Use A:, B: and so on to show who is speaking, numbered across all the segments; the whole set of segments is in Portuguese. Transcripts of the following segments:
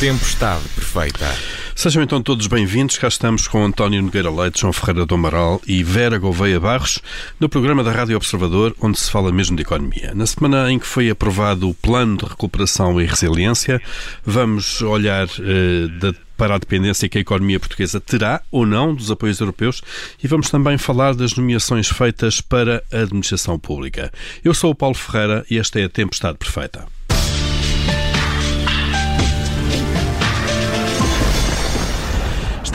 A: Tempestade perfeita.
B: Sejam então todos bem-vindos. Cá estamos com António Nogueira Leite, João Ferreira do Amaral e Vera Gouveia Barros no programa da Rádio Observador, onde se fala mesmo de economia. Na semana em que foi aprovado o Plano de Recuperação e Resiliência, vamos olhar eh, da para a dependência que a economia portuguesa terá ou não dos apoios europeus e vamos também falar das nomeações feitas para a administração pública. Eu sou o Paulo Ferreira e esta é a Tempestade Perfeita.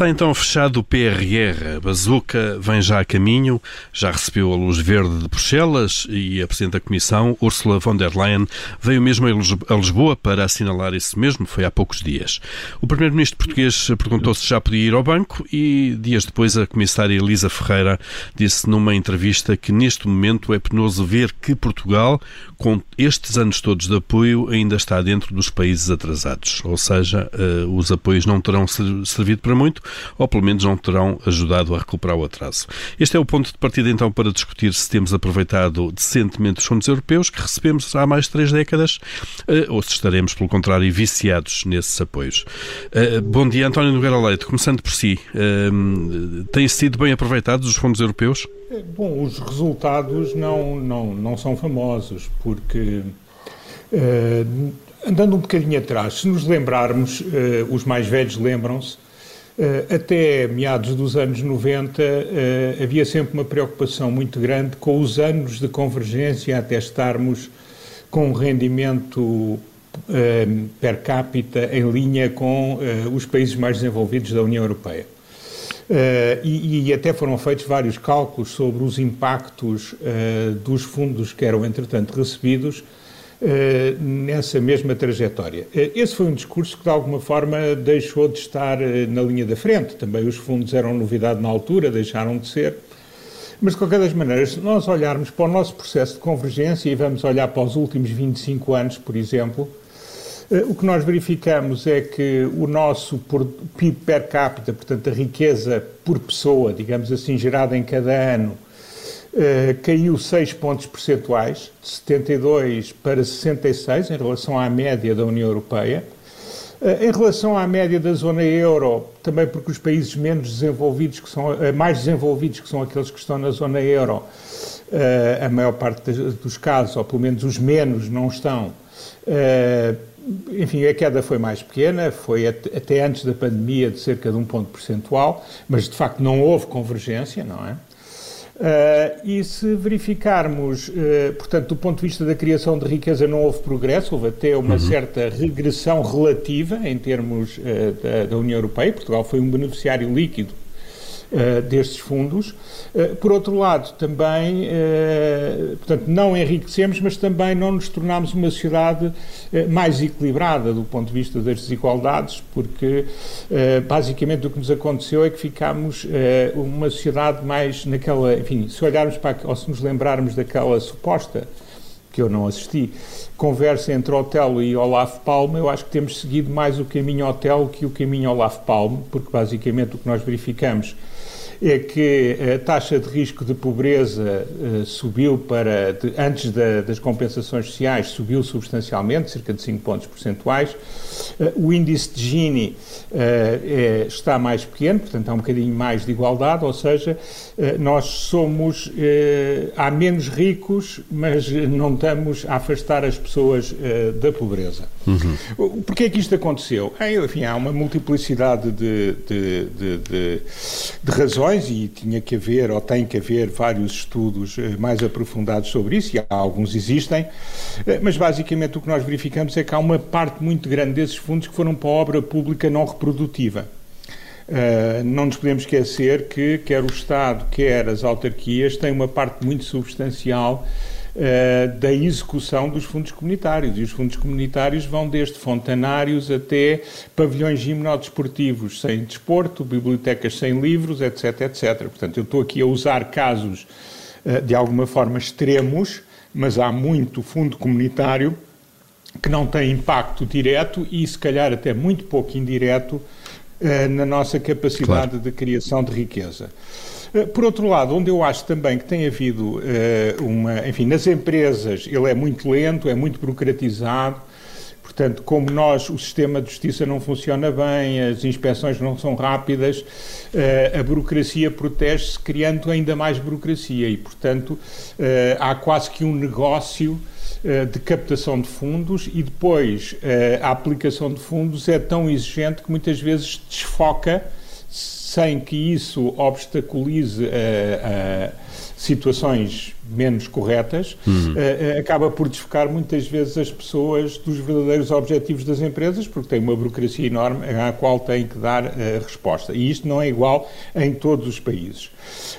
B: Está então fechado o PRR. A bazuca vem já a caminho, já recebeu a luz verde de Bruxelas e a Presidente da Comissão, Ursula von der Leyen, veio mesmo a Lisboa para assinalar isso mesmo, foi há poucos dias. O Primeiro-Ministro português perguntou se já podia ir ao banco e dias depois a Comissária Elisa Ferreira disse numa entrevista que neste momento é penoso ver que Portugal, com estes anos todos de apoio, ainda está dentro dos países atrasados. Ou seja, eh, os apoios não terão servido para muito ou pelo menos não terão ajudado a recuperar o atraso. Este é o ponto de partida então para discutir se temos aproveitado decentemente os fundos europeus que recebemos há mais de três décadas eh, ou se estaremos, pelo contrário, viciados nesses apoios. Eh, bom dia, António Nogueira Leite. Começando por si, têm sido bem aproveitados os fundos europeus?
C: Bom, os resultados não, não, não são famosos, porque uh, andando um bocadinho atrás, se nos lembrarmos, uh, os mais velhos lembram-se, até meados dos anos 90 havia sempre uma preocupação muito grande com os anos de convergência até estarmos com um rendimento per capita em linha com os países mais desenvolvidos da União Europeia. Uh, e, e, até foram feitos vários cálculos sobre os impactos uh, dos fundos que eram, entretanto, recebidos uh, nessa mesma trajetória. esse foi um discurso que, de alguma forma, deixou de estar na linha da frente. Também os fundos eram novidade na altura, deixaram de ser. Mas, de qualquer das maneiras, se nós olharmos para o nosso processo de convergência e vamos olhar para os últimos 25 anos, por exemplo, eh, o que nós verificamos é que o nosso PIB per capita, portanto, a riqueza por pessoa, digamos assim, gerada em cada ano, Uh, caiu 6 pontos percentuais, de 72 para 66, em relação à média da União Europeia. Uh, em relação à média da zona euro, também porque os países menos desenvolvidos, que são, uh, mais desenvolvidos, que são aqueles que estão na zona euro, a maior parte dos casos, ou pelo menos os menos, não estão enfim, a queda foi mais pequena, foi até antes da pandemia de cerca de um ponto percentual, mas de facto não houve convergência, não é? Uh, e se verificarmos, uh, portanto, do ponto de vista da criação de riqueza, não houve progresso, houve até uma uhum. certa regressão relativa em termos uh, da, da União Europeia. Portugal foi um beneficiário líquido uh, destes fundos. Uh, por outro lado, também, uh, portanto, não enriquecemos, mas também não nos tornamos uma sociedade mais equilibrada do ponto de vista das desigualdades, porque basicamente o que nos aconteceu é que ficámos uma sociedade mais naquela, enfim, se olharmos para, ou se nos lembrarmos daquela suposta que eu não assisti, conversa entre Otelo e Olaf Palme, eu acho que temos seguido mais o caminho Otelo que o caminho Olaf Palme, porque basicamente o que nós verificamos é que a taxa de risco de pobreza uh, subiu para, de, antes da, das compensações sociais, subiu substancialmente, cerca de 5 pontos percentuais. Uh, o índice de Gini uh, é, está mais pequeno, portanto há um bocadinho mais de igualdade, ou seja, nós somos, há menos ricos, mas não estamos a afastar as pessoas da pobreza. Uhum. Porquê é que isto aconteceu? Enfim, há uma multiplicidade de, de, de, de e tinha que haver, ou tem que haver, vários estudos eh, mais aprofundados sobre isso, e há, alguns existem, eh, mas basicamente o que nós verificamos é que há uma parte muito grande desses fundos que foram para a obra pública não reprodutiva. Uh, não nos podemos esquecer que quer o Estado, quer as autarquias têm uma parte muito substancial uh, da execução dos fundos comunitários. E os fundos comunitários vão desde fontanários até pavilhões gimnodesportivos sem desporto, bibliotecas sem livros, etc, etc. Portanto, eu estou aqui a usar casos uh, de alguma forma extremos, mas há muito fundo comunitário que não tem impacto direto e, se calhar, até muito pouco indireto uh, na nossa capacidade claro. de criação de riqueza. Eh, por outro lado, onde eu acho também que tem havido uh, uma. Enfim, nas empresas ele é muito lento, é muito burocratizado. portanto, como nós, o sistema de justiça não funciona bem, as inspeções não são rápidas, a burocracia protege-se criando ainda mais burocracia e, portanto, há quase que um negócio de captação de fundos e depois a aplicação de fundos é tão exigente que muitas vezes desfoca sem que isso obstaculize a, a situações menos corretas, uhum. uh, acaba por desfocar muitas vezes as pessoas dos verdadeiros objetivos das empresas, porque tem uma burocracia enorme à qual tem que dar uh, resposta. E isto não é igual em todos os países.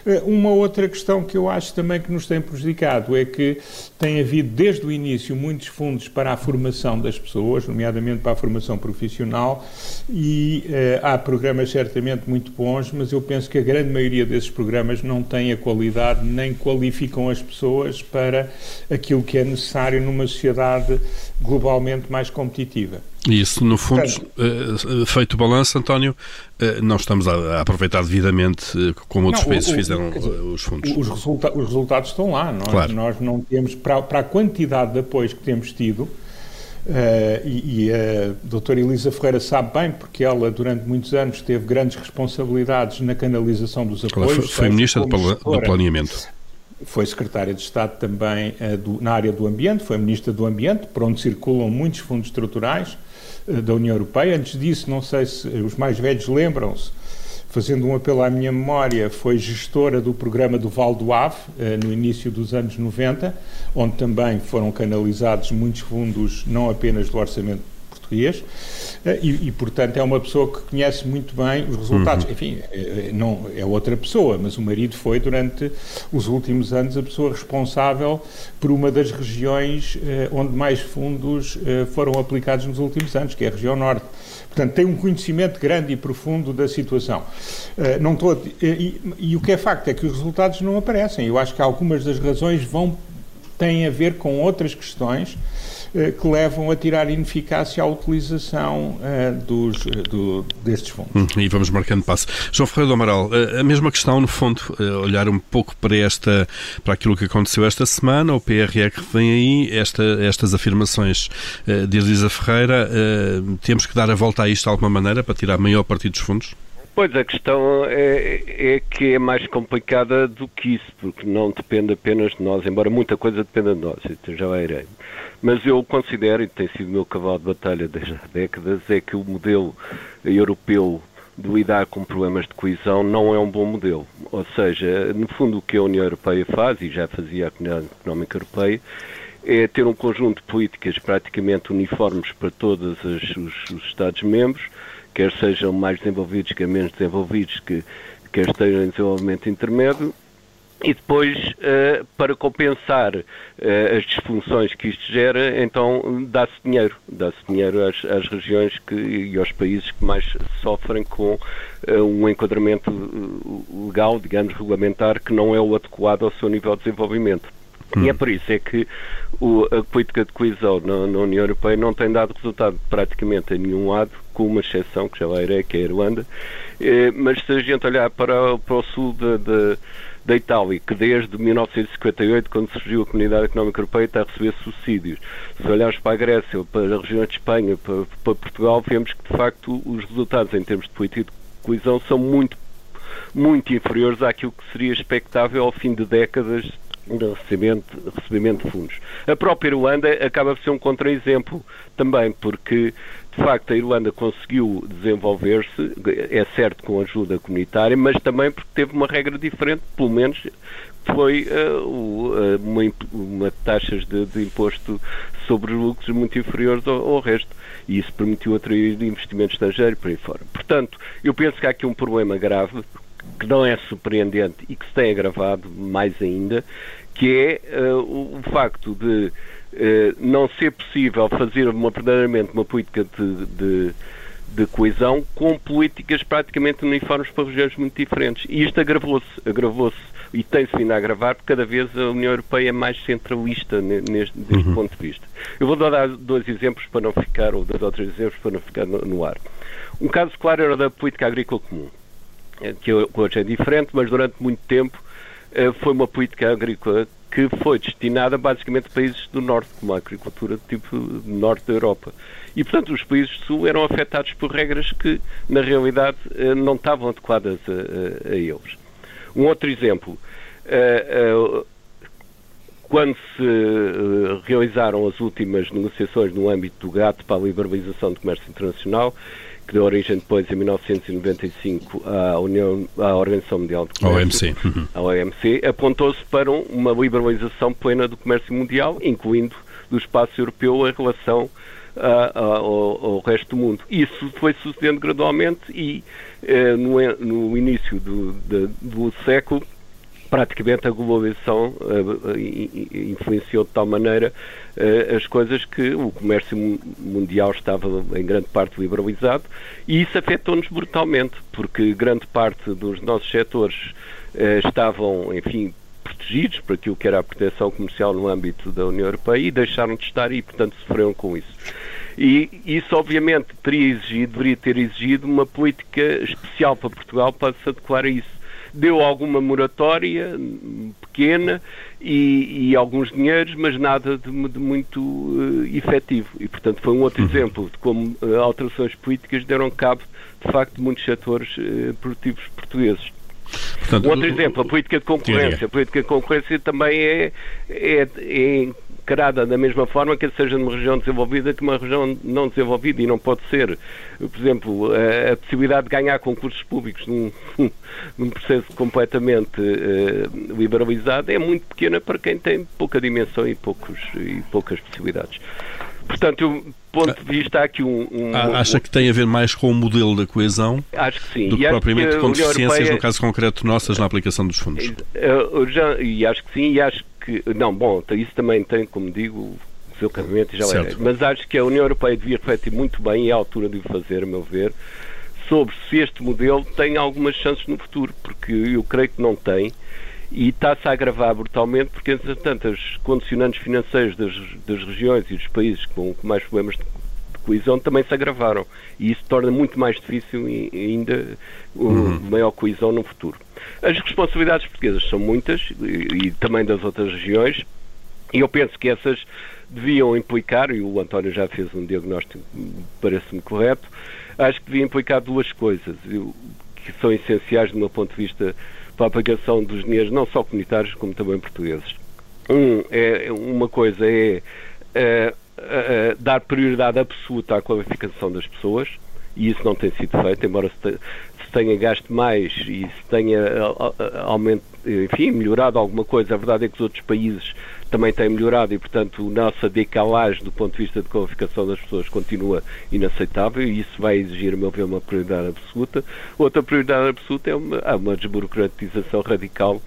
C: Uh, uma outra questão que eu acho também que nos tem prejudicado é que tem havido desde o início muitos fundos para a formação das pessoas, nomeadamente para a formação profissional, e há programas certamente muito bons, mas eu penso que a grande maioria desses programas não tem a qualidade nem qualificam as pessoas para aquilo que é necessário numa sociedade globalmente mais competitiva.
B: Isso, no fundo, Portanto, feito o balanço, António, eh, não estamos a aproveitar devidamente eh, como outros não, países o, fizeram dizer, eh, os fundos.
C: Os, resulta os, resultados estão lá. Nós, claro. nós não temos, para, para, a quantidade de apoios que temos tido, Uh, e, e, a doutora Elisa Ferreira sabe bem, porque ela durante muitos anos teve grandes responsabilidades na canalização dos apoios. Ela
B: foi, foi ministra do, do Planeamento.
C: Foi secretária de Estado também uh, do, na área do Ambiente, foi ministra do Ambiente, por onde circulam muitos fundos estruturais uh, da União Europeia. Antes disso, não sei se os mais velhos lembram-se, fazendo um apelo à minha memória, foi gestora do programa do Val do Ave, eh, no início dos anos 90, onde também foram canalizados muitos fundos, não apenas do orçamento português, eh, e, e, portanto é uma pessoa que conhece muito bem os resultados. Uhum. Enfim, eh, não é outra pessoa, mas o marido foi durante os últimos anos a pessoa responsável por uma das regiões onde mais fundos foram aplicados nos últimos anos, que é a região norte. Portanto, tem um conhecimento grande e profundo da situação. Não estou, e, e, o que é facto é que os resultados não aparecem. Eu acho que algumas das razões vão têm a ver com outras questões eh, que levam a tirar ineficácia à utilização uh, dos, do, destes fundos.
B: Hum, e vamos marcando passo. João Ferreira do Amaral, a mesma questão, no fundo, olhar um pouco para, esta, para aquilo que aconteceu esta semana, o que vem aí, esta, estas afirmações de Elisa Ferreira, temos que dar a volta a isto de alguma maneira para tirar maior partido dos fundos?
A: Pois, a questão é, é, que é mais complicada do que isso, porque não depende apenas de nós, embora muita coisa dependa de nós, então já irei. Mas eu considero, e tem sido o meu cavalo de batalha desde há décadas, é que o modelo europeu de lidar com problemas de coesão não é um bom modelo. Ou seja, no fundo o que a União Europeia faz, e já fazia a Comunidade Económica Europeia, é ter um conjunto de políticas praticamente uniformes para todos os, os Estados-membros, quer sejam mais desenvolvidos que menos desenvolvidos, que quer estejam em desenvolvimento intermédio, e depois, uh, para compensar uh, as disfunções que isto gera, então dá-se dinheiro. Dá-se dinheiro às, às, regiões que, e aos países que mais sofrem com uh, um enquadramento legal, digamos, regulamentar, que não é o adequado ao seu nível de desenvolvimento. Hum. E é por isso é que o, a política de coesão na, na, União Europeia não tem dado resultado praticamente a nenhum lado, com uma exceção, que já lá irei, que é a Irlanda. Eh, mas se a gente olhar para, para o sul de, de, da Itália, que desde 1958, quando surgiu a Comunidade Económica Europeia, está a receber subsídios. Se olharmos para a Grécia, para a região de Espanha, para, para Portugal, vemos que, de facto, os resultados em termos de política de coesão são muito muito inferiores àquilo que seria expectável ao fim de décadas de recebimento, recebimento de fundos. A própria Irlanda acaba por ser um contra-exemplo também, porque de facto a Irlanda conseguiu desenvolver-se, é certo com ajuda comunitária, mas também porque teve uma regra diferente, pelo menos foi uh, uma, uma taxas de, de, imposto sobre os lucros muito inferiores ao, ao, resto. E isso permitiu atrair investimento estrangeiro por aí fora. Portanto, eu penso que há aqui um problema grave que não é surpreendente e que se tem agravado mais ainda, que é uh, o, facto de não ser possível fazer uma, verdadeiramente uma política de, de, de, coesão com políticas praticamente uniformes para regiões muito diferentes. E isto agravou-se, agravou-se e tem-se vindo a agravar porque cada vez a União Europeia é mais centralista neste, deste uhum. ponto de vista. Eu vou dar dois exemplos para não ficar, ou dois ou três exemplos para não ficar no, no ar. Um caso claro era da política agrícola comum. Eh, que hoje é diferente, mas durante muito tempo eh, foi uma política agrícola que foi destinada basicamente a países do norte, como a agricultura tipo norte da Europa. E, portanto, os países do sul eram afetados por regras que, na realidade, eh, não estavam adequadas a, a, a eles. Um outro exemplo. Uh, uh, quando se uh, realizaram as últimas negociações no âmbito do GATT para a liberalização do comércio internacional, que deu origem depois, em 1995, à, União, à Organização Mundial do Comércio,
B: OMC, uhum.
A: a OMC, apontou-se para uma liberalização plena do comércio mundial, incluindo do espaço europeu em relação a, a, ao, ao, resto do mundo. Isso foi sucedendo gradualmente e eh, no, no, início do, do, do século praticamente a globalização uh, influenciou de tal maneira uh, as coisas que o comércio mundial estava em grande parte liberalizado e isso afetou-nos brutalmente, porque grande parte dos nossos setores uh, estavam, enfim, protegidos por aquilo que era a proteção comercial no âmbito da União Europeia e deixaram de estar e, portanto, sofreram com isso. E isso, obviamente, teria exigido, deveria ter exigido uma política especial para Portugal para se adequar a isso deu alguma moratória pequena e, e alguns dinheiros, mas nada de, de muito uh, efetivo. E, portanto, foi um outro uhum. exemplo de como uh, alterações políticas deram cabo, de facto, de muitos setores uh, produtivos portugueses. Portanto, um outro exemplo, a política de concorrência. A política de concorrência também é, é, é encarada da mesma forma que seja numa região desenvolvida que uma região não desenvolvida e não pode ser, por exemplo, a, a possibilidade de ganhar concursos públicos num, num processo completamente uh, liberalizado é muito pequena para quem tem pouca dimensão e, poucos, e poucas possibilidades. Portanto, do ponto de vista há aqui um, um,
B: Acha que tem a ver mais com o modelo da coesão
A: acho que sim.
B: do que propriamente com deficiências, Europeia, no caso concreto nossas, na aplicação dos fundos?
A: Uh, já, e acho que sim, e acho que, não, bom, isso também tem, como digo, o seu cabimento e já é. Mas acho que a União Europeia devia refletir muito bem, e é a altura de o fazer, a meu ver, sobre se este modelo tem algumas chances no futuro, porque eu creio que não tem, e está-se a agravar brutalmente, porque, entretanto, os condicionantes financeiros das, das regiões e dos países com, com mais problemas de coesão também se agravaram e isso torna muito mais difícil ainda uhum. maior coesão no futuro. As responsabilidades portuguesas são muitas e, e também das outras regiões e eu penso que essas deviam implicar, e o António já fez um diagnóstico, parece-me correto, acho que devia implicar duas coisas que são essenciais do meu ponto de vista para a aplicação dos dinheiros, não só comunitários, como também portugueses. Um, é, uma coisa é, é dar prioridade absoluta à qualificação das pessoas, e isso não tem sido feito, embora se, te, se tenha gasto mais e se tenha aumento, enfim, melhorado alguma coisa, a verdade é que os outros países também têm melhorado e, portanto, a nossa decalagem do ponto de vista de qualificação das pessoas continua inaceitável e isso vai exigir, a meu ver, uma prioridade absoluta. Outra prioridade absoluta é uma, uma desburocratização radical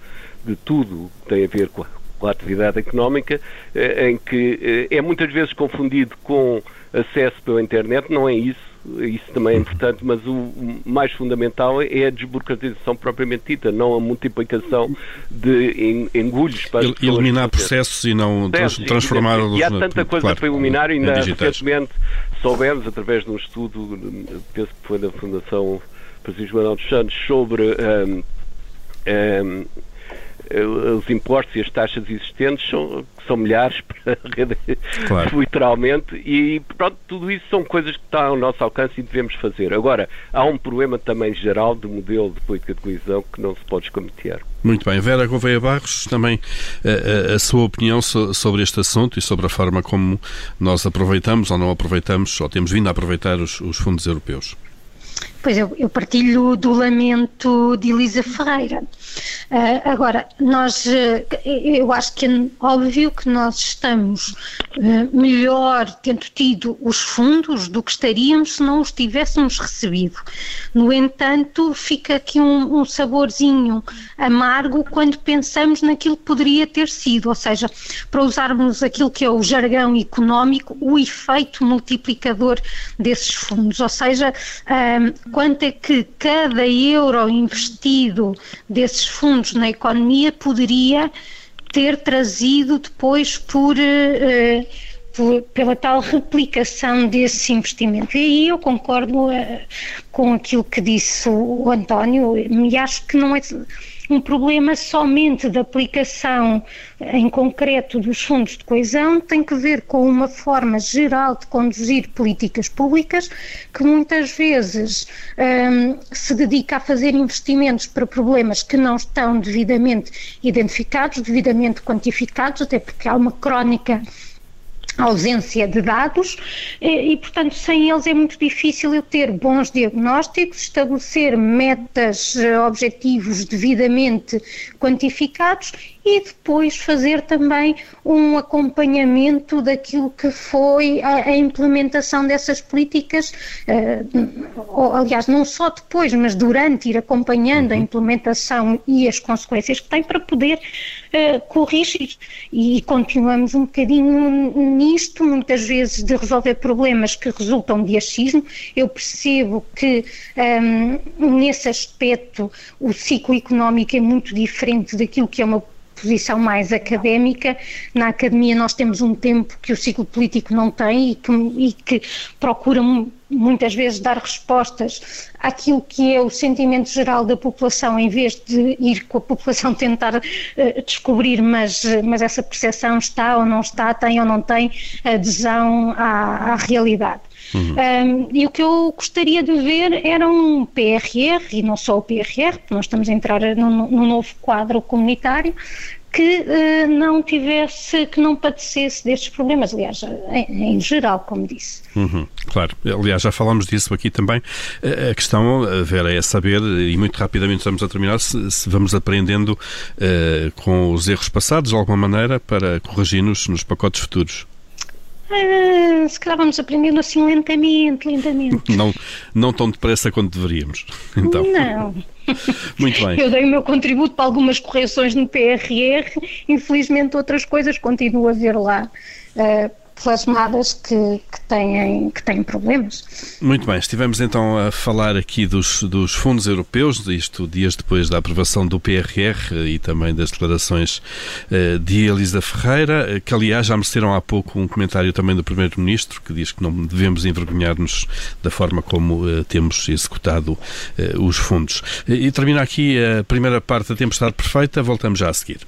A: de tudo que tem a ver com a, com a atividade económica, eh, em que eh, é muitas vezes confundido com acesso pela internet, não é isso, isso também é importante, mas o mais fundamental é a desburocratização propriamente dita, não a multiplicação de engulhos para
B: El, Eliminar processos e não trans, transformá-los...
A: E há tanta coisa claro, para eliminar, ainda recentemente soubemos, através de um estudo, penso que foi da Fundação Francisco Manuel dos Santos, sobre... Um, um, os impostos e as taxas existentes são, são milhares, claro. literalmente, e pronto, tudo isso são coisas que estão ao nosso alcance e devemos fazer. Agora, há um problema também geral do modelo de política de coesão que não se pode escometer.
B: Muito bem. Vera Gouveia Barros, também a, eh, eh, a, sua opinião sobre este assunto e sobre a forma como nós aproveitamos ou não aproveitamos, ou temos vindo a aproveitar os, os fundos europeus.
D: Pois eu, eu partilho do lamento de Elisa Ferreira. Uh, agora, nós, uh, eu acho que é óbvio que nós estamos uh, melhor tendo tido os fundos do que estaríamos se não os tivéssemos recebido. No entanto, fica aqui um, um saborzinho amargo quando pensamos naquilo que poderia ter sido, ou seja, para usarmos aquilo que é o jargão económico, o efeito multiplicador desses fundos, ou seja, quanto é que cada euro investido desses fundos na economia poderia ter trazido depois por uh, pela tal replicação desse investimento. E aí eu concordo uh, com aquilo que disse o António, e acho que não é um problema somente de aplicação em concreto dos fundos de coesão, tem que ver com uma forma geral de conduzir políticas públicas que muitas vezes um, se dedica a fazer investimentos para problemas que não estão devidamente identificados, devidamente quantificados, até porque há uma crónica ausência de dados e, portanto, sem eles é muito difícil eu ter bons diagnósticos, estabelecer metas, eh, objetivos devidamente quantificados e depois fazer também um acompanhamento daquilo que foi a, a implementação dessas políticas, uh, aliás, não só depois, mas durante, ir acompanhando a uhum. implementação e as consequências que tem para poder uh, corrigir. E continuamos um bocadinho nisto, muitas vezes de resolver problemas que resultam de achismo. Eu percebo que um, nesse aspecto o ciclo económico é muito diferente daquilo que é uma posição mais académica. Na academia nós temos um tempo que o ciclo político não tem e que, e que procura muitas vezes dar respostas àquilo que é o sentimento geral da população, em vez de ir com a população tentar uh, descobrir, mas, mas essa percepção está ou não está, tem ou não tem adesão à, à realidade. Uhum. Um, e o que eu gostaria de ver era um PRR, e não só o PRR, porque nós estamos a entrar num, num novo quadro comunitário, que uh, não tivesse, que não padecesse destes problemas, aliás, em, em geral, como disse.
B: Uhum, claro, aliás, já falámos disso aqui também. A questão, Vera, é saber, e muito rapidamente estamos a terminar, se, se vamos aprendendo uh, com os erros passados, de alguma maneira, para corrigir-nos nos pacotes futuros.
D: Ah, se calhar vamos aprendendo assim lentamente, lentamente.
B: Não, não tão depressa quanto deveríamos. Então.
D: Não.
B: Muito bem.
D: Eu dei o meu contributo para algumas correções no PRR, infelizmente outras coisas continuo a ver lá. Uh, plasmadas que, que, têm, que têm problemas.
B: Muito bem, estivemos então a falar aqui dos, dos fundos europeus, isto dias depois da aprovação do PRR e também das declarações uh, de Elisa Ferreira, eh, que aliás já mereceram há pouco um comentário também do Primeiro-Ministro, que diz que não devemos envergonhar-nos da forma como uh, temos executado os fundos. E termina aqui a primeira parte da Tempestade Perfeita, voltamos já a seguir.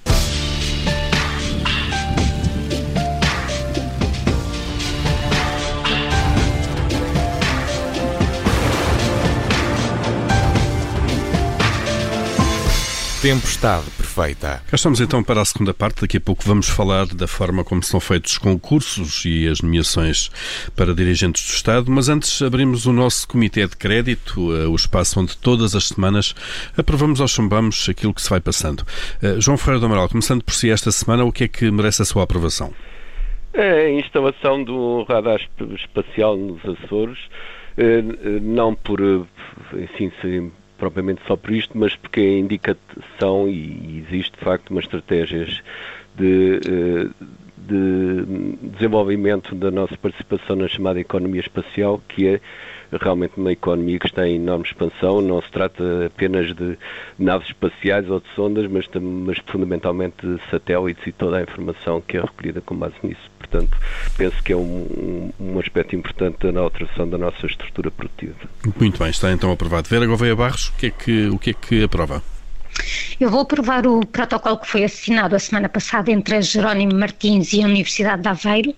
E: Tempestade perfeita.
B: Cá estamos então para a segunda parte. Daqui a pouco vamos falar da forma como são feitos os concursos e as nomeações para dirigentes do Estado. Mas antes abrimos o nosso Comitê de Crédito, eh, o espaço onde todas as semanas aprovamos ou chumbamos aquilo que se vai passando. Eh, João Ferreira do Amaral, começando por si esta semana, o que é que merece a sua aprovação?
A: É a instalação do radar espacial nos Açores, eh, não por, enfim, propriamente só por isto, mas porque é indicação e existe de facto uma estratégia de, eh, de desenvolvimento da nossa participação na chamada economia espacial, que é realmente uma economia que está em enorme expansão. Não se trata apenas de naves espaciais ou de sondas, mas, mas fundamentalmente de satélites e toda a informação que é recolhida com base nisso. Portanto, penso que é um, um, aspecto importante na alteração da nossa estrutura produtiva.
B: Muito bem, está então aprovado. Vera Gouveia Barros, o que é que, o que, é que aprova?
D: Eu vou aprovar o protocolo que foi assinado a semana passada entre a Jerónimo Martins e a Universidade de Aveiro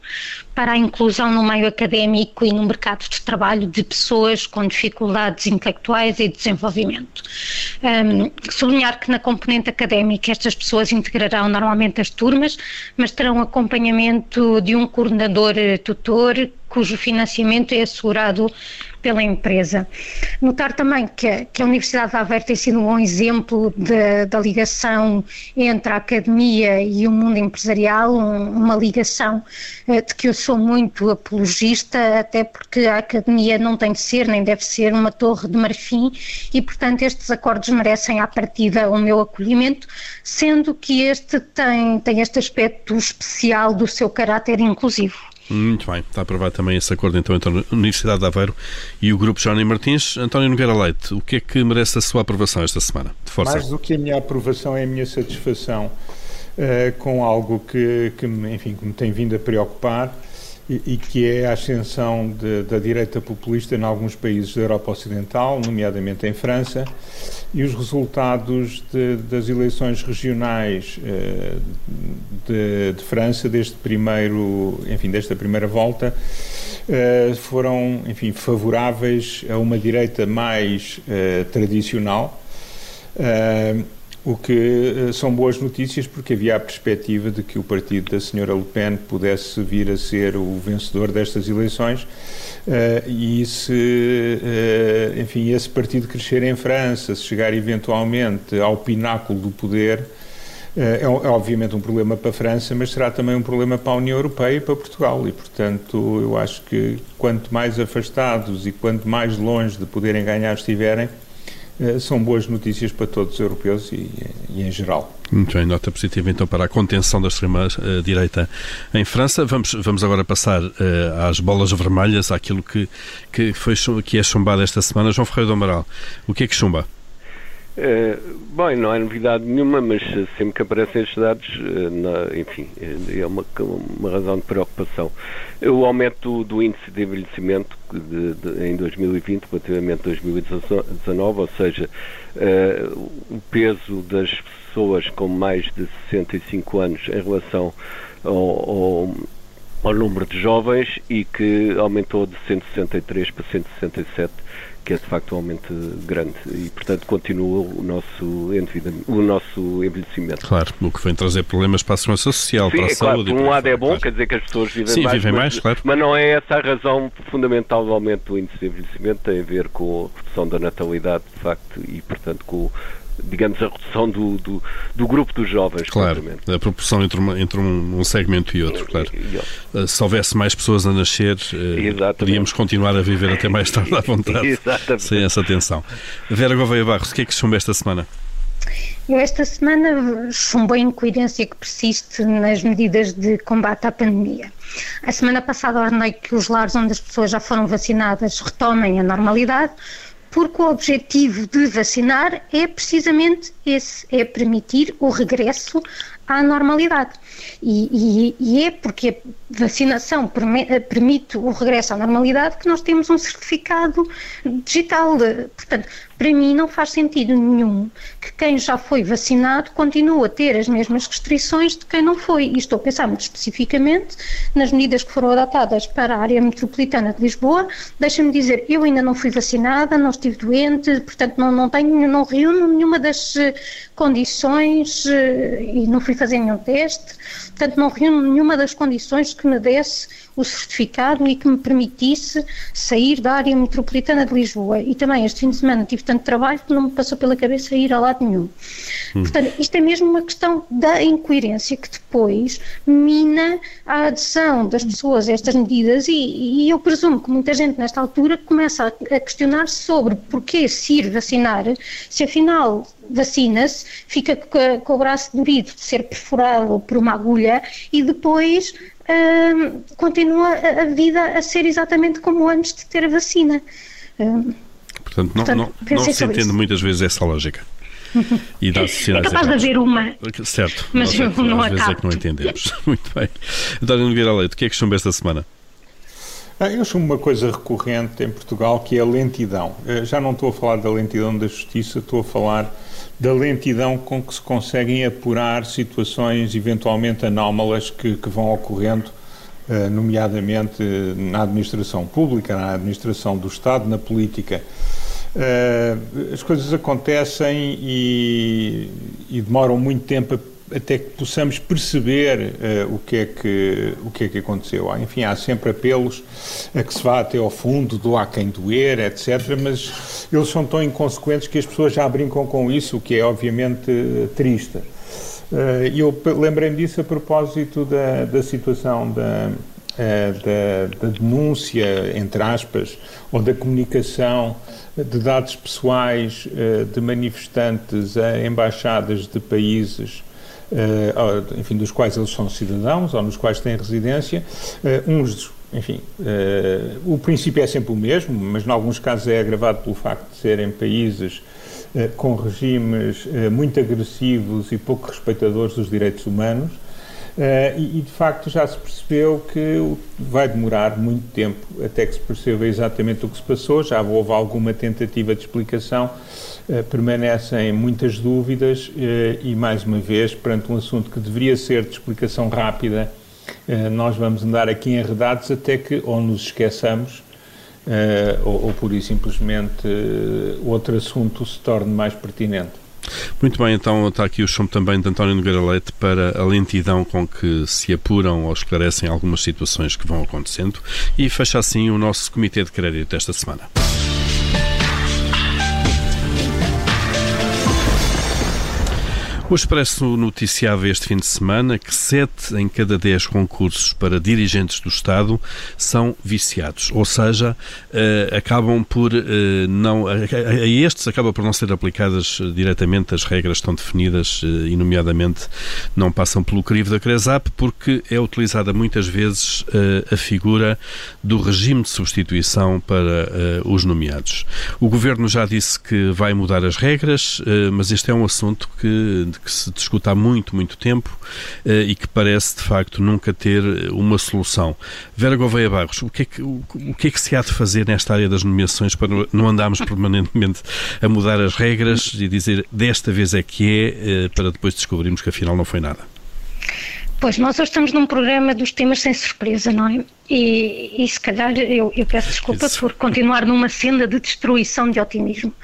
D: para a inclusão no meio académico e no mercado de trabalho de pessoas com dificuldades intelectuais e desenvolvimento. Um, sublinhar que na componente académica estas pessoas integrarão normalmente as turmas, mas terão acompanhamento de um coordenador tutor cujo financiamento é assegurado pela empresa. Notar também que, que a Universidade de Aveiro tem sido um bom exemplo da ligação entre a academia e o mundo empresarial, um, uma ligação uh, de que eu sou muito apologista, até porque a academia não tem de ser, nem deve ser uma torre de marfim e, portanto, estes acordos merecem à partida o meu acolhimento, sendo que este tem, tem este aspecto especial do seu caráter inclusivo.
B: Muito bem, está aprovado também esse acordo então entre a Universidade de Aveiro e o Grupo Johnny Martins. António Nogueira Leite, o que é que merece a sua aprovação esta semana?
C: Mais do que a minha aprovação é a minha satisfação uh, com algo que, que, enfim, que me tem vindo a preocupar e, que é a ascensão de, da direita populista em alguns países da Europa Ocidental, nomeadamente em França, e os resultados de, das eleições regionais eh, de, de, França deste primeiro, enfim, desta primeira volta eh, foram, enfim, favoráveis a uma direita mais eh, tradicional. O que uh, são boas notícias porque havia a perspectiva de que o partido da senhora Le Pen pudesse vir a ser o vencedor destas eleições uh, e se, uh, enfim, esse partido crescer em França, se chegar eventualmente ao pináculo do poder, é, é, obviamente um problema para a França, mas será também um problema para a União Europeia e para Portugal. E, portanto, eu acho que quanto mais afastados e quanto mais longe de poderem ganhar estiverem, eh, são boas notícias para todos os europeus e, e, em geral.
B: Muito bem, nota positiva então para a contenção da extrema-direita eh, em França. Vamos, vamos agora passar uh, às bolas vermelhas, àquilo que, que, foi, que é chumbado esta semana. João Ferreira do Amaral, o que é que chumba?
A: Uh, bom, não é novidade nenhuma, mas sempre que aparecem estes dados, uh, na, enfim, é uma, uma razão de preocupação. O aumento do, índice de envelhecimento de, de, em 2020 relativamente a 2019, ou seja, o peso das pessoas com mais de 65 anos em relação ao, ao, ao número de jovens e que aumentou de 163 para 167 que é de facto um aumento grande e, portanto, continua o nosso, o nosso envelhecimento.
B: Claro, o que vem trazer problemas para a segurança social,
A: Sim,
B: para a
A: é
B: saúde.
A: Claro, por um lado é bom, claro. quer dizer que as pessoas vivem
B: Sim,
A: mais,
B: vivem
A: mas,
B: mais claro.
A: mas não é essa a razão fundamental do aumento do índice de envelhecimento, tem a ver com a redução da natalidade, de facto, e, portanto, com digamos, a redução do, do, do, grupo dos jovens.
B: Claro, a proporção entre, uma, entre um, um, segmento e outro, claro. Eh, se houvesse mais pessoas a nascer, uh, podíamos continuar a viver até mais tarde à vontade,
A: Exatamente.
B: sem essa tensão. Vera Gouveia Barros, o que é que chumba esta semana?
D: Eu esta semana chumbo a incoerência que persiste nas medidas de combate à pandemia. A semana passada ordenei que os lares onde as pessoas já foram vacinadas retomem a normalidade, porque o objetivo de vacinar é precisamente esse, é permitir o regresso à normalidade. E, e, e é porque vacinação permite o regresso à normalidade que nós temos um certificado digital. Portanto, para mim não faz sentido nenhum que quem já foi vacinado continue a ter as mesmas restrições de quem não foi. E estou a pensar muito especificamente nas medidas que foram adotadas para a área metropolitana de Lisboa. Deixa-me dizer, eu ainda não fui vacinada, não estive doente, portanto não, não tenho, não reúno nenhuma das eh, condições eh, e não fui fazer nenhum teste, portanto não reúno nenhuma das condições que me desse o certificado e que me permitisse sair da área metropolitana de Lisboa. E também este fim de semana tive tanto trabalho que não me passou pela cabeça ir a lado nenhum. Hum. Portanto, isto é mesmo uma questão da incoerência que depois mina a adesão das pessoas a estas medidas e, e eu presumo que muita gente nesta altura começa a, a questionar sobre porquê se ir vacinar, se afinal vacina-se, fica com, com, o braço dorido de ser perfurado por uma agulha e depois uh, continua a, vida a ser exatamente como antes de ter a vacina.
B: Uh, portanto, não, portanto, não, não se entende isso. muitas vezes essa lógica.
D: E dá é capaz de haver uma.
B: Certo,
D: mas
B: não,
D: não
B: às vezes é que não entendemos. Muito bem. António Nogueira Leite, o que é que chumba esta semana?
C: Ah, eu chamo uma coisa recorrente em Portugal que é a lentidão. Eh, já não estou a falar da lentidão da justiça, estou a falar da lentidão com que se conseguem apurar situações eventualmente anómalas que, que vão ocorrendo, eh, nomeadamente na administração pública, na administração do Estado, na política. As coisas acontecem e, e demoram muito tempo a até que possamos perceber uh, o, que é que, o que é que aconteceu. Enfim, há sempre apelos a que se vá até ao fundo, do há quem doer, etc., mas eles são tão inconsequentes que as pessoas já brincam com isso, o que é obviamente triste. Uh, eu lembrei-me disso a propósito da, da situação da, da, da denúncia, entre aspas, ou da comunicação de dados pessoais de manifestantes a embaixadas de países enfim, dos quais eles são cidadãos ou nos quais têm residência, uh, uns enfim, uh, o princípio é sempre o mesmo, mas em alguns casos é agravado pelo facto de serem países com regimes muito agressivos e pouco respeitadores dos direitos humanos. Uh, e, e, de facto já se percebeu que vai demorar muito tempo até que se perceba exatamente o que se passou. Já houve alguma tentativa de explicação, uh, permanecem muitas dúvidas uh, e, mais uma vez, perante um assunto que deveria ser de explicação rápida, nós vamos andar aqui enredados até que ou nos esqueçamos ou, ou, por isso simplesmente outro assunto se torne mais pertinente.
B: Muito bem, então está aqui o chumbo também de António Nogueira Leite para a lentidão com que se apuram ou esclarecem algumas situações que vão acontecendo e fecha assim o nosso Comitê de Crédito desta semana. O Expresso noticiava este fim de semana que sete em cada dez concursos para dirigentes do Estado são viciados, ou seja, uh, acabam por uh, não. A, estes acaba por não ser aplicadas diretamente as regras estão definidas, e nomeadamente não passam pelo crivo da CRESAP, porque é utilizada muitas vezes a figura do regime de substituição para os nomeados. O Governo já disse que vai mudar as regras, mas este é um assunto que que se discute há muito, muito tempo eh, e que parece, de facto, nunca ter uma solução. Vera Gouveia Barros, o que, é que, o, o que é que se há de fazer nesta área das nomeações para não andarmos permanentemente a mudar as regras e dizer desta vez é que é, eh, para depois descobrirmos que afinal não foi nada?
D: Pois, nós hoje estamos num programa dos temas sem surpresa, não é? E, e se calhar eu, eu peço desculpa Isso. por continuar numa senda de destruição de otimismo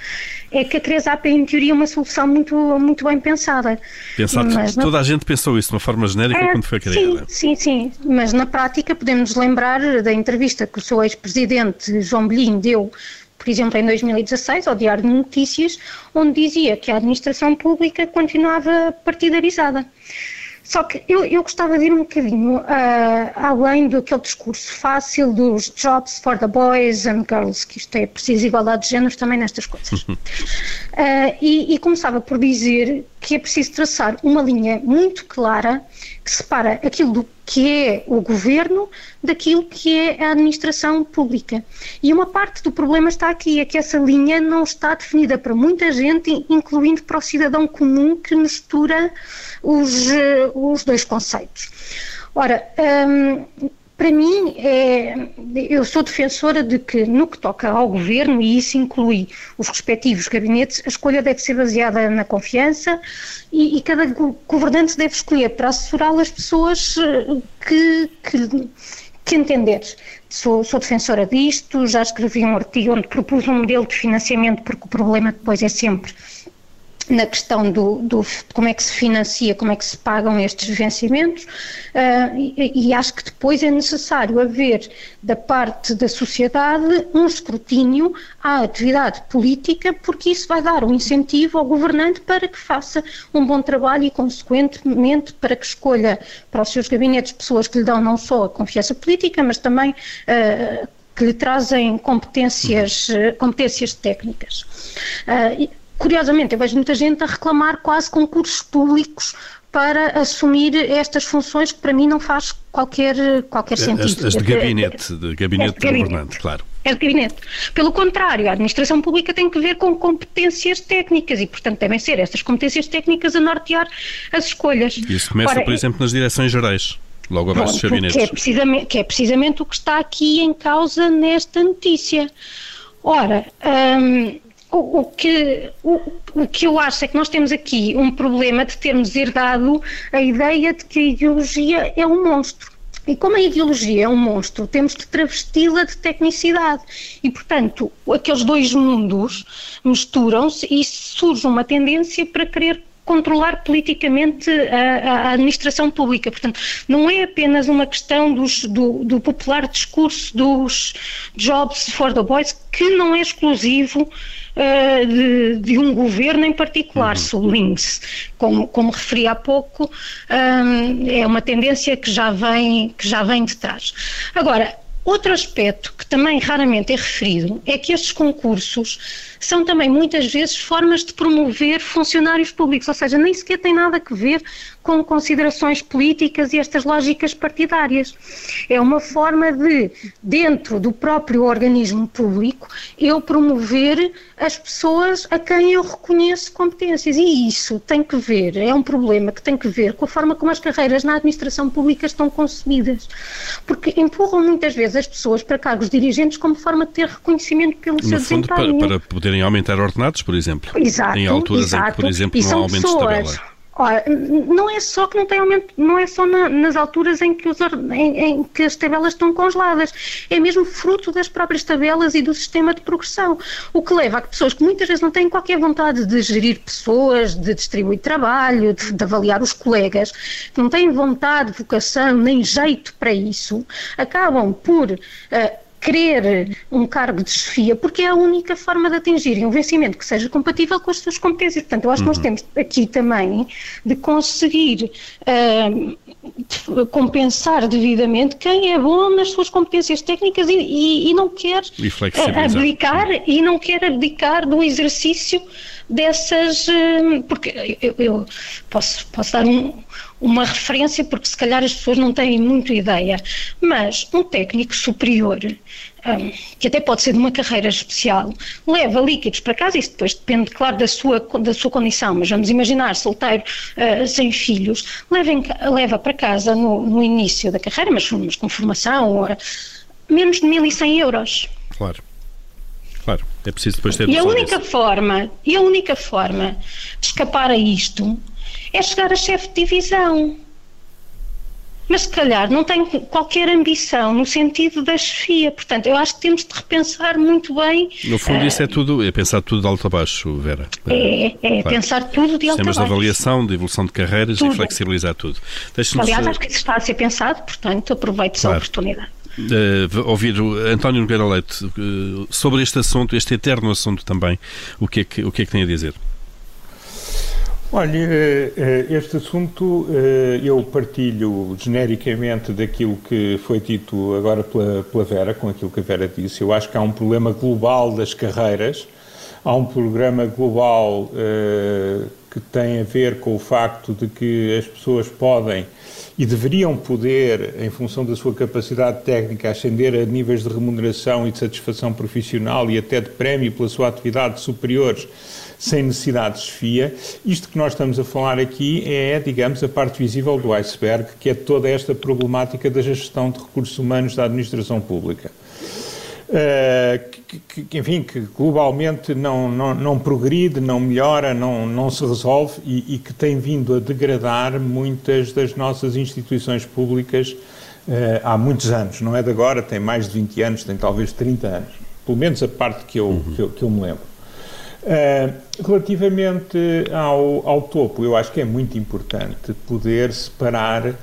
D: é que a 3AP é, em teoria, uma solução muito, muito bem pensada.
B: Pensado, mas, toda não... a gente pensou isso de uma forma genérica é, quando foi criada.
D: Sim, sim, sim, mas na prática podemos lembrar da entrevista que o seu ex-presidente João Belinho deu por exemplo, em 2016, ao Diário de Notícias, onde dizia que a administração pública continuava partidarizada. Só que eu, eu gostava de ir um bocadinho uh, além daquele discurso fácil dos jobs for the boys and girls, que isto é preciso igualdade de géneros também nestas coisas. uh, e, e começava por dizer que é preciso traçar uma linha muito clara que separa aquilo do que é o governo daquilo que é a administração pública. E uma parte do problema está aqui, é que essa linha não está definida para muita gente, incluindo para o cidadão comum que mistura os, eh, os dois conceitos. Ora, hum, para mim, é, eu sou defensora de que, no que toca ao governo, e isso inclui os respectivos gabinetes, a escolha deve ser baseada na confiança e, e cada governante deve escolher para assessorar as pessoas eh, que, que, que entender. Sou, sou, defensora disto, já escrevi um artigo onde propus um modelo de financiamento, porque o problema depois é sempre na questão do, do, como é que se financia, como é que se pagam estes vencimentos, uh, e, e, acho que depois é necessário haver da parte da sociedade um escrutínio à atividade política, porque isso vai dar um incentivo ao governante para que faça um bom trabalho e, consequentemente, para que escolha para os seus gabinetes pessoas que lhe dão não só a confiança política, mas também uh, que lhe trazem competências, competências técnicas. Uh, Curiosamente, eu vejo muita gente a reclamar quase concursos públicos para assumir estas funções que para mim não faz qualquer, qualquer sentido.
B: As, as de gabinete, de gabinete de governante, claro.
D: É de gabinete. Pelo contrário, a administração pública tem que ver com competências técnicas e, portanto, devem ser estas competências técnicas a nortear as escolhas.
B: Isso começa, Ora, por exemplo, nas direções gerais. Logo abaixo dos gabinetes.
D: Que é, precisamente, que é precisamente o que está aqui em causa nesta notícia. Ora, hum, o, o, que, o, o, que eu acho é que nós temos aqui um problema de termos herdado a ideia de que a ideologia é um monstro. E como a ideologia é um monstro, temos de travesti-la de tecnicidade. E, portanto, aqueles dois mundos misturam-se e surge uma tendência para querer controlar politicamente a, a, administração pública. Portanto, não é apenas uma questão dos, do, do, popular discurso dos jobs for the boys, que não é exclusivo uh, de, de, um governo em particular, uhum. sublinhe-se. Como, como referi há pouco, um, é uma tendência que já vem, que já vem de trás. Agora, Outro aspecto que também raramente é referido é que estes concursos são também muitas vezes formas de promover funcionários públicos, ou seja, nem sequer tem nada a ver com considerações políticas e estas lógicas partidárias. É uma forma de, dentro do próprio organismo público, eu promover as pessoas a quem eu reconheço competências. E isso tem que ver, é um problema que tem que ver com a forma como as carreiras na administração pública estão concebidas. Porque empurram muitas vezes as pessoas para cargos dirigentes como forma de ter reconhecimento pelo
B: no
D: seu
B: fundo,
D: desempenho.
B: Para, para poderem aumentar ordenados, por exemplo.
D: Exato,
B: em alturas
D: exato.
B: em que, por exemplo, não há
D: são
B: aumentos de
D: pessoas-
B: tabela.
D: Não é só que não tem aumento, não é só na- nas alturas em que, os em- em que as tabelas estão congeladas, é mesmo fruto das próprias tabelas e do sistema de progressão, o que leva a que pessoas que muitas vezes não têm qualquer vontade de gerir pessoas, de distribuir trabalho, de, de avaliar os colegas, que não têm vontade, vocação, nem jeito para isso, acabam por eh, querer um cargo de chefia, porque é a única forma de atingirem um vencimento que seja compatível com as suas competências. Portanto, eu acho que nós temos aqui também de conseguir de- compensar devidamente quem é bom nas suas competências técnicas e, e- e não quer
B: E
D: abdicar e não quer abdicar do exercício dessas. ah, porque eu, eu posso, posso dar um- uma referência, porque se calhar as pessoas não têm muito ideia, mas um técnico superior, hum, que até pode ser de uma carreira especial, leva líquidos para casa, isso depois depende, claro, da sua, da sua condição, mas vamos imaginar, solteiro, ah, sem filhos, leva, em leva para casa no, no início da carreira, mas, mas com formação, ah, menos de 1.100 euros.
B: Claro. Claro. É preciso depois ter
D: E a única
B: disso.
D: forma, e a única forma de escapar a isto é chegar a chefe de divisão. Mas se calhar não tem qualquer ambição no sentido da chefia. Portanto, eu acho que temos de repensar muito bem.
B: No fundo, isso é tudo, é pensar tudo de alto a baixo, Vera.
D: É, é
B: Claro.
D: pensar tudo de
B: Sistemas de
D: baixo.
B: avaliação, de evolução de carreiras e
D: Tudo.
B: flexibilizar tudo.
D: Aliás, acho que isso está a ser pensado, portanto, aproveito
B: Claro.
D: a oportunidade.
B: Eh, ouvir o António Nogueira Leite eh, sobre este assunto, este eterno assunto também. O que é que, o que, é que tem a dizer?
C: Olha, eh, este assunto eu partilho genericamente daquilo que foi dito agora pela, pela Vera, com aquilo que a Vera disse. Eu acho que há um problema global das carreiras, há um programa global que tem a ver com o facto de que as pessoas podem e deveriam poder, em função da sua capacidade técnica, ascender a níveis de remuneração e de satisfação profissional e até de prémio pela sua atividade superiores sem necessidade de chefia. Isto que nós estamos a falar aqui é, digamos, a parte visível do iceberg, que é toda esta problemática da gestão de recursos humanos da administração pública. Uh, que, que- enfim, que globalmente não, não, não progride, não melhora, não, não se resolve e, e que tem vindo a degradar muitas das nossas instituições públicas uh, há muitos anos. Não é de agora, tem mais de 20 anos, tem talvez 30 anos. Pelo menos a parte que eu, que eu, que eu me lembro. Uh, relativamente ao, ao topo, eu acho que é muito importante poder separar, uh,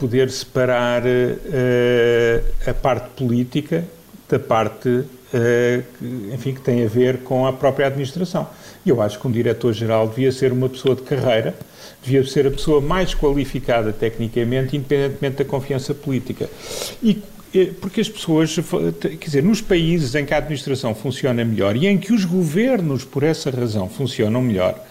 C: poder separar uh, a parte política da parte, que, enfim, que tem a ver com a própria administração. E eu acho que um diretor-geral devia ser uma pessoa de carreira, devia ser a pessoa mais qualificada tecnicamente, independentemente da confiança política. E eh, porque as pessoas, quer dizer, nos países em que a administração funciona melhor e em que os governos, por essa razão, funcionam melhor, eh,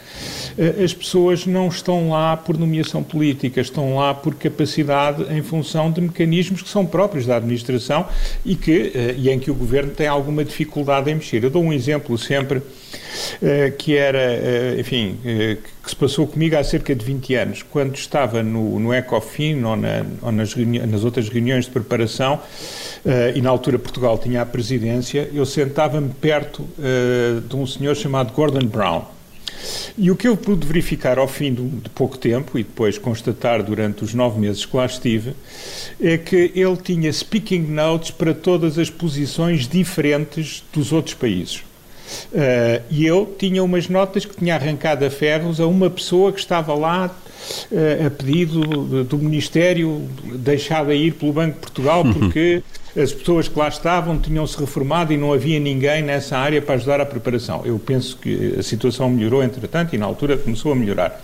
C: as pessoas não estão lá por nomeação política, estão lá por capacidade em função de mecanismos que são próprios da administração e, que, eh, e em que o governo tem alguma dificuldade em mexer. Eu dou um exemplo sempre eh, que era, enfim, que se passou comigo há cerca de 20 anos, quando estava no, no ECOFIN ou, na, ou nas, nas, outras reuniões de preparação, e na altura Portugal tinha a presidência, eu sentava-me perto de um senhor chamado Gordon Brown. E o que eu pude verificar ao fim de, pouco tempo, e depois constatar durante os nove meses que lá estive, é que ele tinha speaking notes para todas as posições diferentes dos outros países. Uh, e eu tinha umas notas que tinha arrancado a ferros a uma pessoa que estava lá uh, a pedido do, Ministério deixada ir pelo Banco de Portugal porque uh, as pessoas que lá estavam tinham-se reformado e não havia ninguém nessa área para ajudar à preparação. Eu penso que a situação melhorou, entretanto, e na altura começou a melhorar.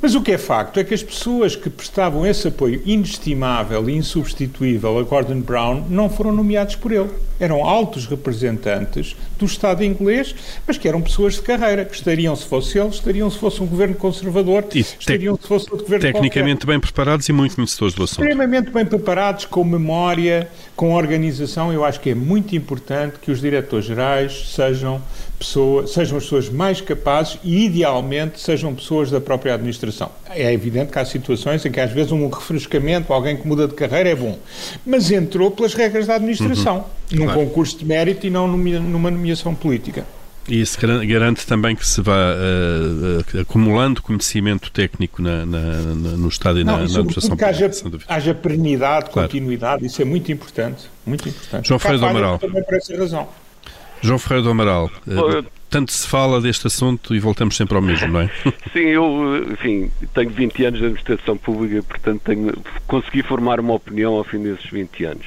C: Mas o que é facto é que as pessoas que prestavam esse apoio inestimável e insubstituível a Gordon Brown não foram nomeados por ele. Eram altos representantes do Estado inglês, mas que eram pessoas de carreira, que estariam se fosse ele, estariam se fosse um governo conservador,
B: E
C: estariam se fosse outro governo
B: Tecnicamente bem preparados e muito conhecedores do assunto.
C: extremamente bem preparados, com memória, com organização. Eu acho que é muito importante que os diretores-gerais sejam, pessoa, sejam as pessoas mais capazes e, idealmente, sejam pessoas da própria administração. É evidente que há situações em que, às vezes, um refrescamento, alguém que muda de carreira é bom, mas entrou pelas regras da administração, num
B: Claro.
C: concurso de mérito e não numa nomeação política.
B: E isso garan- garante também que se vá eh, acumulando conhecimento técnico na, na- na- no Estado e na,
C: Não,
B: na administração
C: que haja,
B: pública,
C: haja perenidade,
B: Claro.
C: continuidade, isso é muito importante. Muito importante.
B: João Ferreira do Amaral.
C: Também por essa razão.
B: João Ferreira do Amaral,
A: eu-
B: tanto se fala deste assunto e voltamos sempre ao mesmo, não é?
A: Sim, eu, enfim, tenho 20 anos de administração pública, portanto tenho, consegui formar uma opinião ao fim desses 20 anos.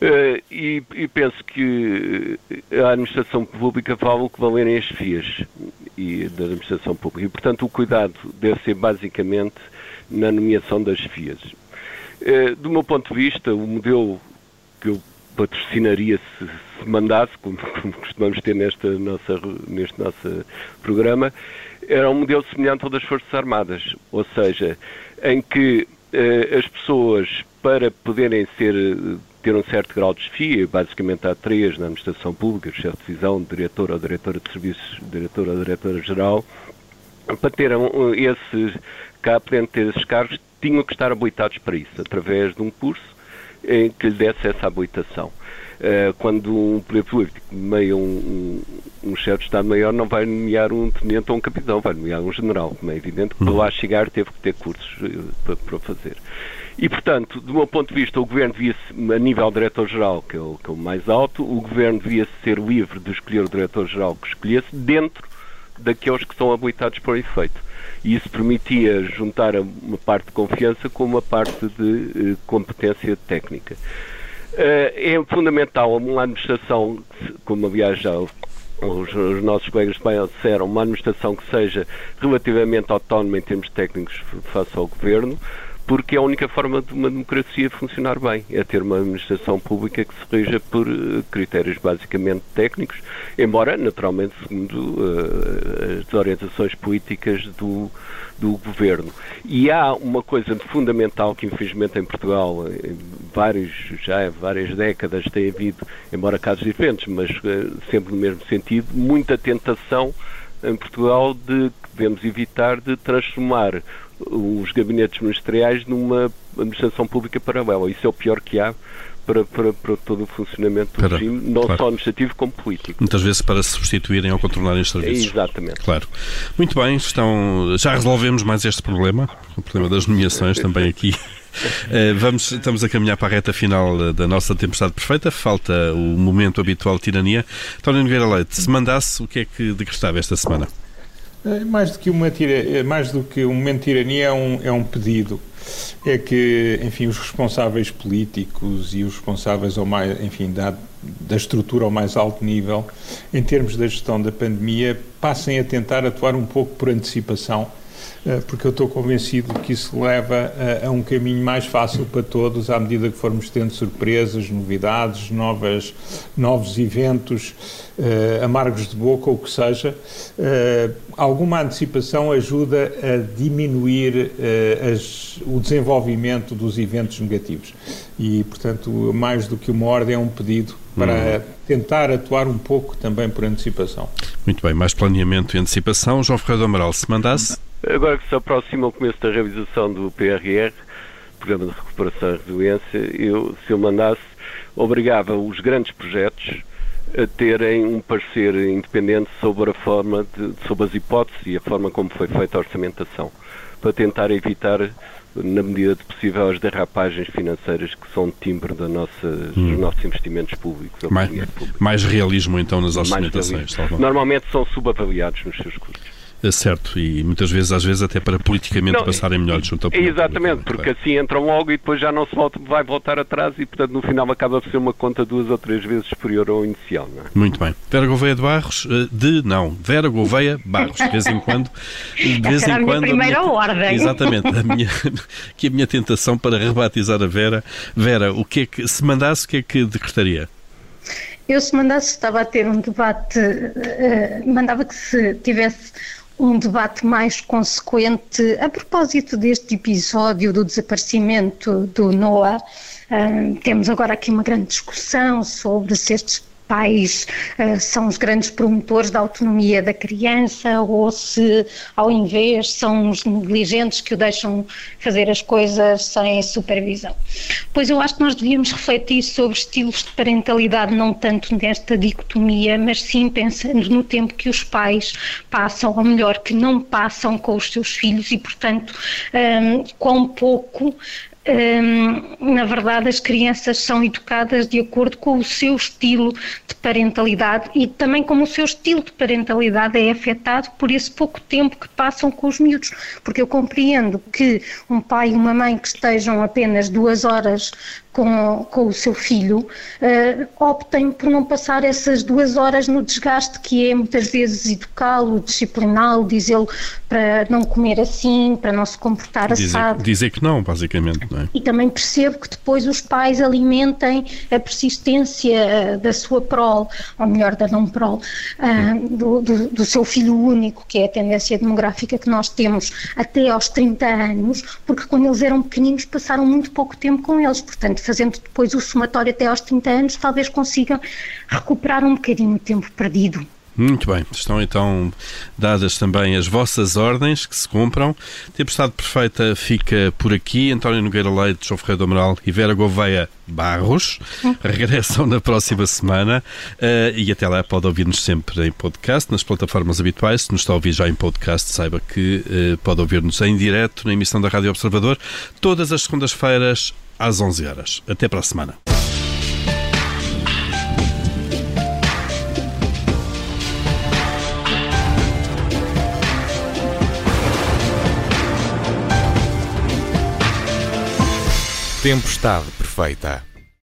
A: Eh, e, e penso que eh, a administração pública vale o que valerem as FIAs e da administração pública. E, portanto, o cuidado deve ser basicamente na nomeação das FIAs. Eh, do meu ponto de vista, o modelo que eu patrocinaria se, se mandasse, como, como costumamos ter nesta nossa, neste nosso programa, era um modelo semelhante ao das Forças Armadas, ou seja, em que as pessoas, para poderem ser, ter um certo grau de desfia, basicamente há três na administração pública, chefe de divisão, diretor ou diretora de serviços, diretor ou diretora-geral, para ter um, esse, cá podendo ter esses cargos, tinham que estar habilitados para isso, através de um curso em que lhe desse essa habilitação. Eh, quando um poder político nomeia um, um, um chefe de Estado-Maior, não vai nomear um tenente ou um capitão, vai nomear um general, como é evidente, que para lá chegar teve que ter cursos eh, para, para fazer. E, portanto, do meu ponto de vista, o Governo devia, a nível diretor-geral, que, é que é o mais alto, o Governo devia ser livre de escolher o diretor-geral que escolhesse dentro daqueles que são habilitados para o efeito. E isso permitia juntar uma parte de confiança com uma parte de eh, competência técnica. Eh, é fundamental uma administração, como aliás já os, os nossos colegas espanhóis disseram, uma administração que seja relativamente autónoma em termos técnicos face ao governo, porque é a única forma de uma democracia funcionar bem, é ter uma administração pública que se rija por eh, critérios basicamente técnicos, embora, naturalmente, segundo eh, as orientações políticas do, do governo. E há uma coisa fundamental que, infelizmente, em Portugal, em vários, já há várias décadas tem havido, embora casos diferentes, mas eh, sempre no mesmo sentido, muita tentação em Portugal de que devemos evitar de transformar os gabinetes ministeriais numa administração pública paralela. Isso é o pior que há para, para, para todo o funcionamento do
B: Para-
A: regime, não
B: claro.
A: só administrativo como político.
B: Muitas vezes para se substituírem ou controlarem os serviços.
A: Exatamente.
B: Claro. Muito bem, estão, já resolvemos mais este problema, o problema das nomeações também aqui. Eh, vamos, estamos a caminhar para a reta final da nossa tempestade perfeita. Falta o momento habitual de tirania. António Nogueira Leite, se mandasse, o que é que decretava esta semana?
C: É, Mais do que, uma tira, é, mais do que um momento de tirania é um, é um pedido. É que, enfim, os responsáveis políticos e os responsáveis ao mais, enfim, da, da estrutura ao mais alto nível, em termos da gestão da pandemia, passem a tentar atuar um pouco por antecipação, porque eu estou convencido que isso leva a, a um caminho mais fácil para todos à medida que formos tendo surpresas, novidades, novas, novos eventos, eh, amargos de boca ou o que seja. Eh, alguma antecipação ajuda a diminuir eh, as- o desenvolvimento dos eventos negativos. E, portanto, mais do que uma ordem, é um pedido para tentar atuar um pouco também por antecipação.
B: Muito bem, mais planeamento e antecipação. João Ferreira do Amaral, se mandasse,
A: Agora que se aproxima o começo da realização do PRR, Programa de Recuperação e Resiliência, eu, se eu mandasse, obrigava os grandes projetos a terem um parecer independente sobre a forma, de, sobre as hipóteses e a forma como foi feita a orçamentação. para tentar evitar, na medida do possível, as derrapagens financeiras que são timbre da nossa, hum. dos nossos investimentos públicos.
B: Mais, mais realismo, então, nas orçamentações.
A: Normalmente são subavaliados nos seus custos.
B: É certo, e muitas vezes, às vezes, até para politicamente não, passarem melhor junto ao
A: Exatamente, porque assim entram logo e depois já não se volta, vai voltar atrás e, portanto, no final acaba por ser uma conta duas ou três vezes superior ao inicial. Não é?
B: Muito bem. Vera Gouveia de Barros, eh, de não, Vera Gouveia Barros, de vez em quando.
D: De vez em quando. A primeira a minha, ordem.
B: Exatamente, a minha, que a minha tentação para rebatizar a Vera. Vera, o que é que, se mandasse, o que é que decretaria?
D: Eu, se mandasse, estava a ter um debate, uh, mandava que se tivesse um debate mais consequente a propósito deste episódio do desaparecimento do Noah. Um, temos agora aqui uma grande discussão sobre se estes pais uh, são os grandes promotores da autonomia da criança ou se, ao invés, são os negligentes que o deixam fazer as coisas sem supervisão. Pois eu acho que nós devíamos refletir sobre estilos de parentalidade, não tanto nesta dicotomia, mas sim pensando no tempo que os pais passam, ou melhor, que não passam com os seus filhos e, portanto, um, quão pouco na verdade, as crianças são educadas de acordo com o seu estilo de parentalidade e também como o seu estilo de parentalidade é afetado por esse pouco tempo que passam com os miúdos. Porque eu compreendo que um pai e uma mãe que estejam apenas duas horas com, com o seu filho, uh, optem por não passar essas duas horas no desgaste que é muitas vezes educá-lo, discipliná-lo, dizê-lo para não comer assim, para não se comportar
B: dizer,
D: assado.
B: Dizer que não, basicamente, é?
D: E também percebo que depois os pais alimentem a persistência uh, da sua prole, ou melhor, da não prole, uh, do, do, do seu filho único, que é a tendência demográfica que nós temos até aos 30 anos, porque quando eles eram pequeninos passaram muito pouco tempo com eles, portanto fazendo depois o somatório até aos 30 anos, talvez consigam recuperar um bocadinho o tempo perdido.
B: Muito bem, estão então dadas também as vossas ordens que se cumpram. Tempestade Perfeita fica por aqui. António Nogueira Leite, João Ferreira do Amaral e Vera Gouveia Barros regressam na próxima semana uh, e até lá pode ouvir-nos sempre em podcast, nas plataformas habituais. Se nos está a ouvir já em podcast, saiba que uh, pode ouvir-nos em direto na emissão da Rádio Observador todas as segundas-feiras às 11 horas. Até para a semana.
E: Tempestade perfeita.